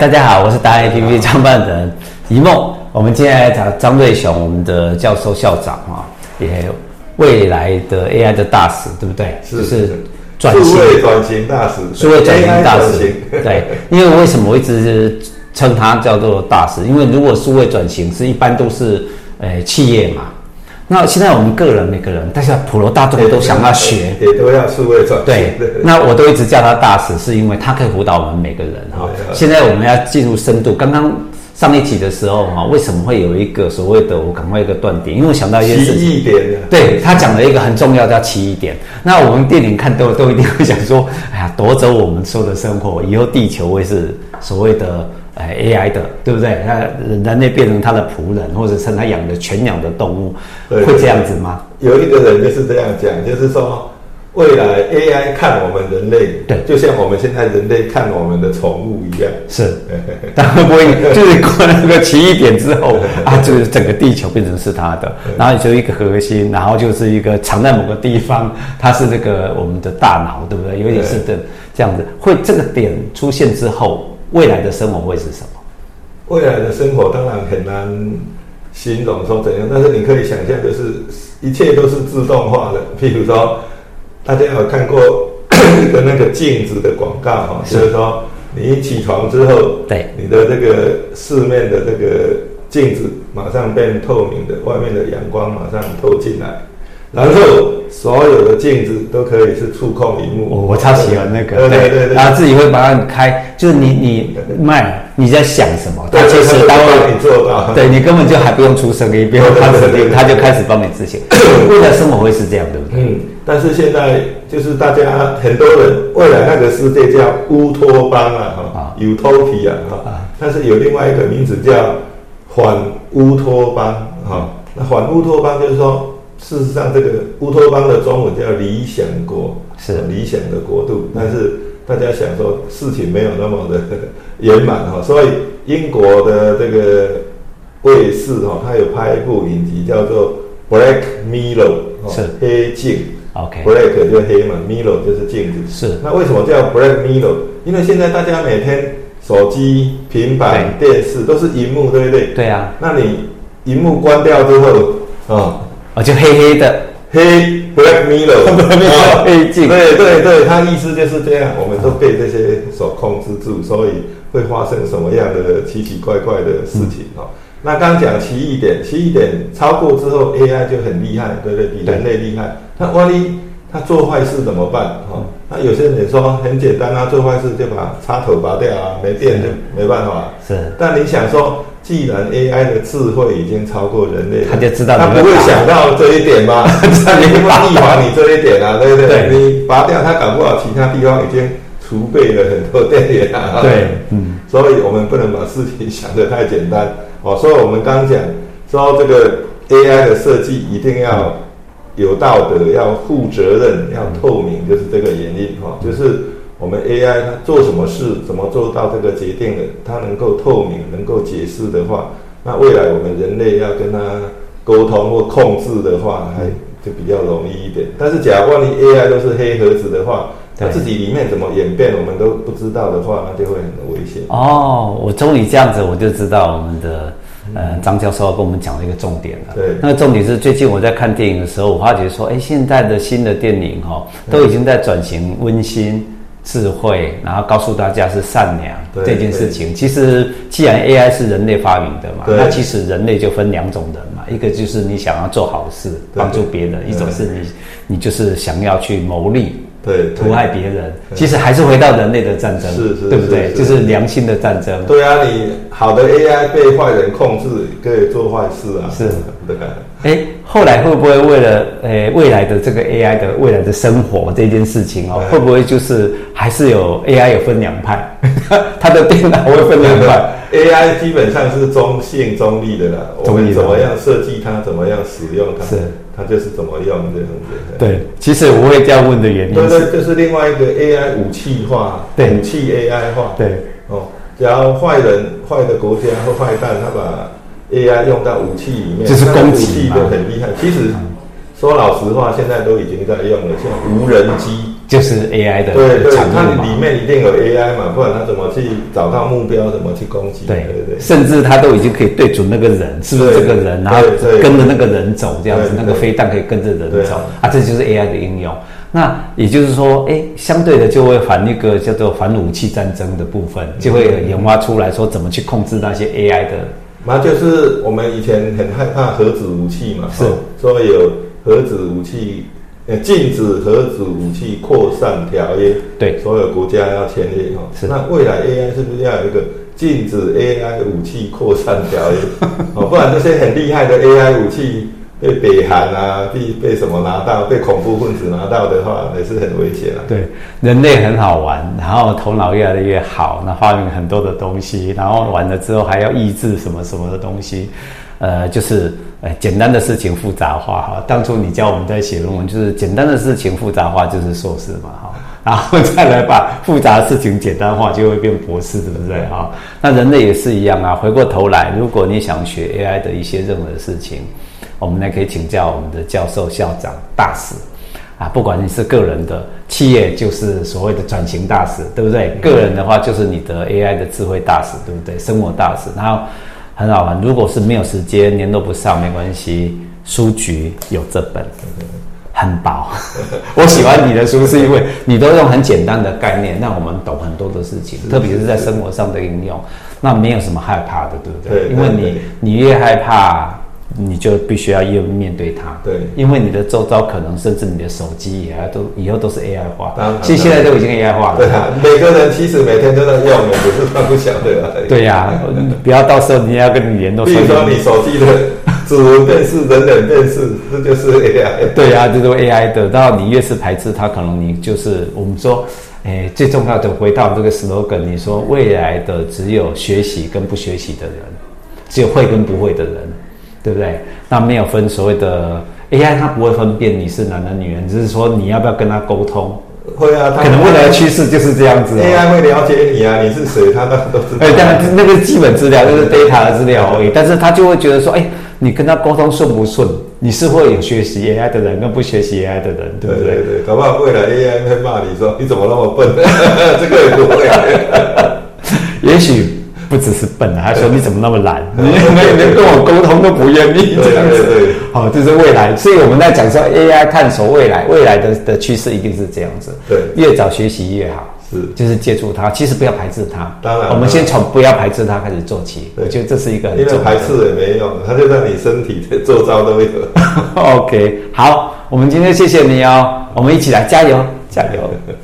大家好，我是达人 APP 创办人一梦。我们今天来找张瑞雄，我们的教授校长啊，也未来的 AI 的大使，对不对？是就是转型，数位转型大使，数位转型大使。对，因为为什么我一直称他叫做大使？因为如果数位转型是一般都是呃企业嘛。那现在我们个人每个人，但是普罗大众都想要学，也都要数位转型。对，那我都一直叫他大使，是因为他可以辅导我们每个人哈。现在我们要进入深度，刚刚上一集的时候哈，为什么会有一个所谓的我赶快一个断点？因为我想到一件事情，奇异点。对，他讲了一个很重要叫奇异点。那我们电影看都都一定会想说，哎呀，夺走我们所有的生活，以后地球会是所谓的。哎，AI 的，对不对？那人类变成他的仆人，或者是他养的全养的动物，会这样子吗？有一个人就是这样讲，就是说，未来 AI 看我们人类，对，就像我们现在人类看我们的宠物一样。是，但会不会就是过了那个奇异点之后 啊，就是整个地球变成是他的，然后就一个核心，然后就是一个藏在某个地方，它是那个我们的大脑，对不对？有点是的这样子，会这个点出现之后。未来的生活会是什么？未来的生活当然很难形容说怎样，但是你可以想象，就是一切都是自动化的。譬如说，大家有看过 一个那个镜子的广告哈，就是说你一起床之后，对你的这个四面的这个镜子马上变透明的，外面的阳光马上透进来。然后所有的镜子都可以是触控萤幕。我我超喜欢那个，对对对，然后自己会把它开，就是你你麦你在想什么，它其实它会你做到，对你根本就还不用出声音，不用它指令，它就开始帮你执行。未来生活会是这样，对不对？嗯。但是现在就是大家很多人未来那个世界叫乌托邦啊，哈，Utopia 哈，但是有另外一个名字叫反乌托邦，哈，那反乌托邦就是说。事实上，这个乌托邦的中文叫理想国，是理想的国度。但是大家想说，事情没有那么的圆满哈，所以英国的这个卫视哈，它有拍一部影集叫做《Black Mirror》，是黑镜。OK，Black 就是黑嘛，Mirror 就是镜子。是。那为什么叫 Black Mirror？因为现在大家每天手机、平板、电视都是荧幕，对不对？对啊。那你荧幕关掉之后，啊。就黑黑的黑 Black Mirror，黑镜。对对对，他意思就是这样，我们都被这些所控制住，所以会发生什么样的奇奇怪怪的事情哈、嗯。那刚讲奇异点，奇异点超过之后，AI 就很厉害，对不对？比人类厉害。那万一他做坏事怎么办？哈，那有些人说很简单啊，做坏事就把插头拔掉啊，没电就没办法。是，但你想说？既然 AI 的智慧已经超过人类，他就知道，他不会想到这一点吗？他一定会预防你这一点啊，对不对？对，你拔掉，他搞不好其他地方已经储备了很多电源啊。对，嗯，所以我们不能把事情想得太简单哦。所以我们刚讲说，这个 AI 的设计一定要有道德，要负责任，要透明，就是这个原因哈，就是。我们 AI 它做什么事，怎么做到这个决定的？它能够透明，能够解释的话，那未来我们人类要跟它沟通或控制的话，还就比较容易一点。但是，假如万一 AI 都是黑盒子的话，它自己里面怎么演变，我们都不知道的话，那就会很危险。哦，我终于这样子，我就知道我们的呃张教授要跟我们讲了一个重点了。对，那个重点是最近我在看电影的时候，我发觉说，哎，现在的新的电影哈、哦，都已经在转型温馨。智慧，然后告诉大家是善良这件事情。其实，既然 AI 是人类发明的嘛，那其实人类就分两种人嘛，一个就是你想要做好事，帮助别人；一种是你，你就是想要去牟利。对，毒害别人，其实还是回到人类的战争，是是，对不对？就是良心的战争。对啊，你好的 AI 被坏人控制，可以做坏事啊。是，对。哎，后来会不会为了诶未来的这个 AI 的未来的生活这件事情哦，会不会就是还是有 AI 有分两派？它的电脑会分两派？AI 基本上是中性中立的啦，我们怎么样设计它，怎么样使用它？是。它就是怎么用这样子。对，其实我会这样问的原因，对对，就是另外一个 AI 武器化，对，武器 AI 化。对，哦，只要坏人、坏的国家或坏蛋，他把 AI 用到武器里面，就是攻击，武器就很厉害。其实说老实话，现在都已经在用了，像无人机。就是 AI 的对对，它里面一定有 AI 嘛，不然它怎么去找到目标，怎么去攻击？对对对，甚至它都已经可以对准那个人，是不是这个人，然后跟着那个人走，这样子，那个飞弹可以跟着人走啊，这就是 AI 的应用。那也就是说，哎，相对的就会反一个叫做反武器战争的部分，就会研发出来说怎么去控制那些 AI 的。那就是我们以前很害怕核子武器嘛，是说有核子武器。禁止核子武器扩散条约，对，所有国家要签约哈。是，那未来 AI 是不是要有一个禁止 AI 武器扩散条约？哦，不然这些很厉害的 AI 武器被北韩啊，被被什么拿到，被恐怖分子拿到的话，也是很危险啊。对，人类很好玩，然后头脑越来越好，那发明很多的东西，然后完了之后还要抑制什么什么的东西。呃，就是呃，简单的事情复杂化哈。当初你教我们在写论文，就是简单的事情复杂化就是硕士嘛哈，然后再来把复杂的事情简单化，就会变博士，对不对哈？那人类也是一样啊。回过头来，如果你想学 AI 的一些任何的事情，我们呢可以请教我们的教授、校长、大使啊。不管你是个人的，企业就是所谓的转型大使，对不对？个人的话就是你的 AI 的智慧大使，对不对？生活大使，然后。很好玩，如果是没有时间年都不上，没关系，书局有这本，很薄。我喜欢你的书，是因为你都用很简单的概念，让我们懂很多的事情，特别是在生活上的应用，那没有什么害怕的，对不对？对，因为你你越害怕。你就必须要要面对它，对，因为你的周遭可能甚至你的手机也都以后都是 AI 化，其实现在都已经 AI 化了。对啊，每个人其实每天都在用，也不是他不晓得。对呀，不要到时候你要跟你联络。比如说你手机的指纹辨识、人脸辨识，这就是 AI。对呀，这都 AI 的。然后你越是排斥它，可能你就是我们说，诶，最重要的回到这个 slogan，你说未来的只有学习跟不学习的人，只有会跟不会的人。对不对？那没有分所谓的 AI，它不会分辨你是男的女人，只是说你要不要跟他沟通。会啊，可能未来的趋势就是这样子。AI 会了解你啊，你是谁，他都都知道。哎，但那个基本资料就是 data 的资料而已，但是他就会觉得说，哎，你跟他沟通顺不顺？你是会有学习 AI 的人跟不学习 AI 的人，对不对？对对，搞不好未来 AI 会骂你说，你怎么那么笨？这个也不会。也许。不只是笨啊，他说你怎么那么懒？你连连跟我沟通都不愿意这样子。好，这是未来，所以我们在讲说 AI 探索未来，未来的的趋势一定是这样子。对，越早学习越好。是，就是接触它，其实不要排斥它。当然，我们先从不要排斥它开始做起。我觉得这是一个很重要的，因为排斥也没用，它就在你身体的周遭都有。OK，好，我们今天谢谢你哦，我们一起来加油，加油。